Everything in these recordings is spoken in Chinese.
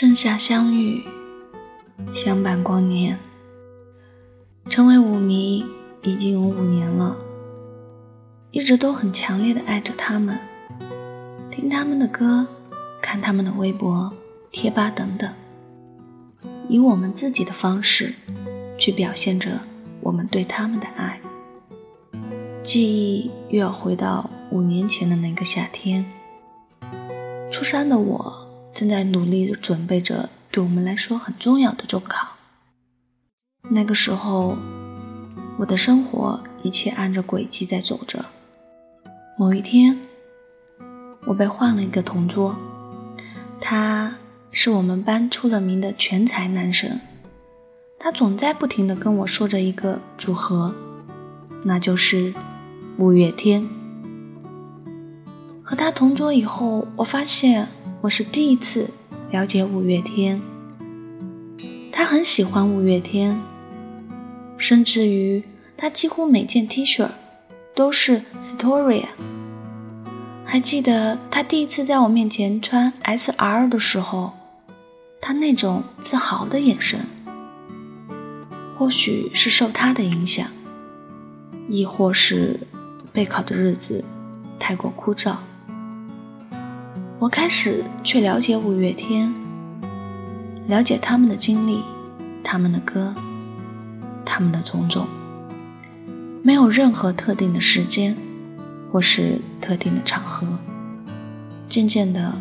盛夏相遇，相伴光年。成为舞迷已经有五年了，一直都很强烈的爱着他们，听他们的歌，看他们的微博、贴吧等等，以我们自己的方式去表现着我们对他们的爱。记忆又要回到五年前的那个夏天，初三的我。正在努力的准备着对我们来说很重要的中考。那个时候，我的生活一切按着轨迹在走着。某一天，我被换了一个同桌，他是我们班出了名的全才男神。他总在不停的跟我说着一个组合，那就是五月天。和他同桌以后，我发现。我是第一次了解五月天，他很喜欢五月天，甚至于他几乎每件 T 恤都是 Story。还记得他第一次在我面前穿 S.R 的时候，他那种自豪的眼神，或许是受他的影响，亦或是备考的日子太过枯燥。我开始去了解五月天，了解他们的经历，他们的歌，他们的种种。没有任何特定的时间，或是特定的场合。渐渐的，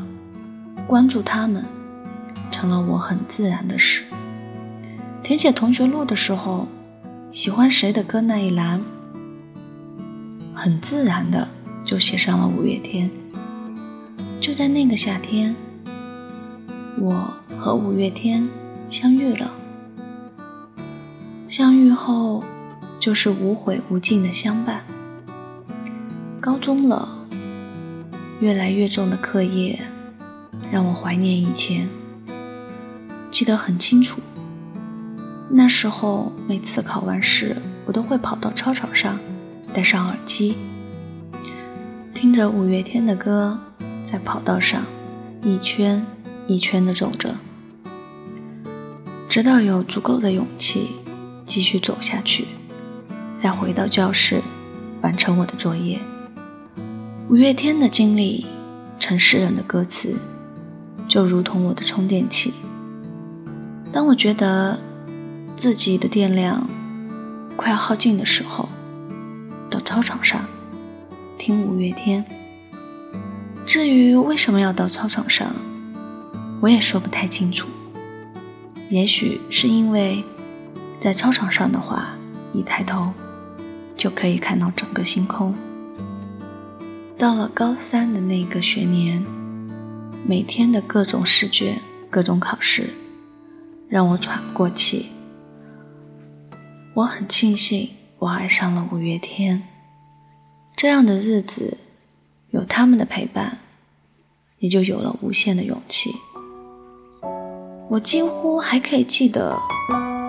关注他们，成了我很自然的事。填写同学录的时候，喜欢谁的歌那一栏，很自然的就写上了五月天。就在那个夏天，我和五月天相遇了。相遇后，就是无悔无尽的相伴。高中了，越来越重的课业让我怀念以前。记得很清楚，那时候每次考完试，我都会跑到操场上，戴上耳机，听着五月天的歌。在跑道上一圈一圈的走着，直到有足够的勇气继续走下去，再回到教室完成我的作业。五月天的经历，成诗人的歌词，就如同我的充电器。当我觉得自己的电量快要耗尽的时候，到操场上听五月天。至于为什么要到操场上，我也说不太清楚。也许是因为，在操场上的话，一抬头就可以看到整个星空。到了高三的那个学年，每天的各种试卷、各种考试，让我喘不过气。我很庆幸我爱上了五月天，这样的日子。有他们的陪伴，也就有了无限的勇气。我几乎还可以记得，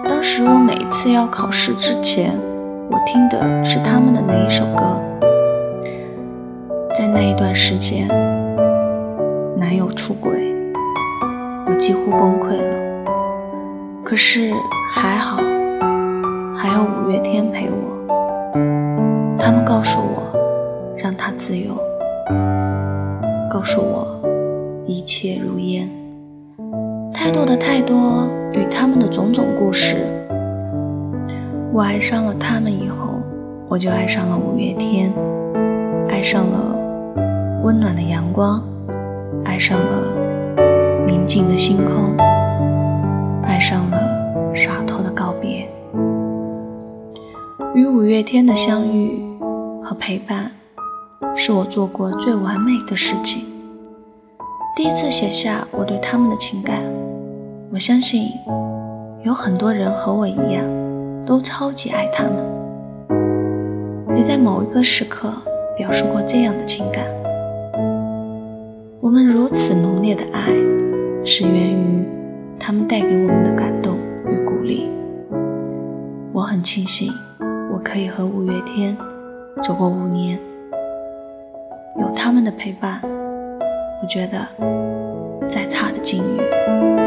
当时我每一次要考试之前，我听的是他们的那一首歌。在那一段时间，男友出轨，我几乎崩溃了。可是还好，还有五月天陪我。他们告诉我，让他自由。告诉我，一切如烟。太多的太多与他们的种种故事。我爱上了他们以后，我就爱上了五月天，爱上了温暖的阳光，爱上了宁静的星空，爱上了洒脱的告别。与五月天的相遇和陪伴。是我做过最完美的事情。第一次写下我对他们的情感，我相信有很多人和我一样，都超级爱他们。也在某一个时刻表示过这样的情感。我们如此浓烈的爱，是源于他们带给我们的感动与鼓励。我很庆幸，我可以和五月天走过五年。有他们的陪伴我觉得再差的境遇。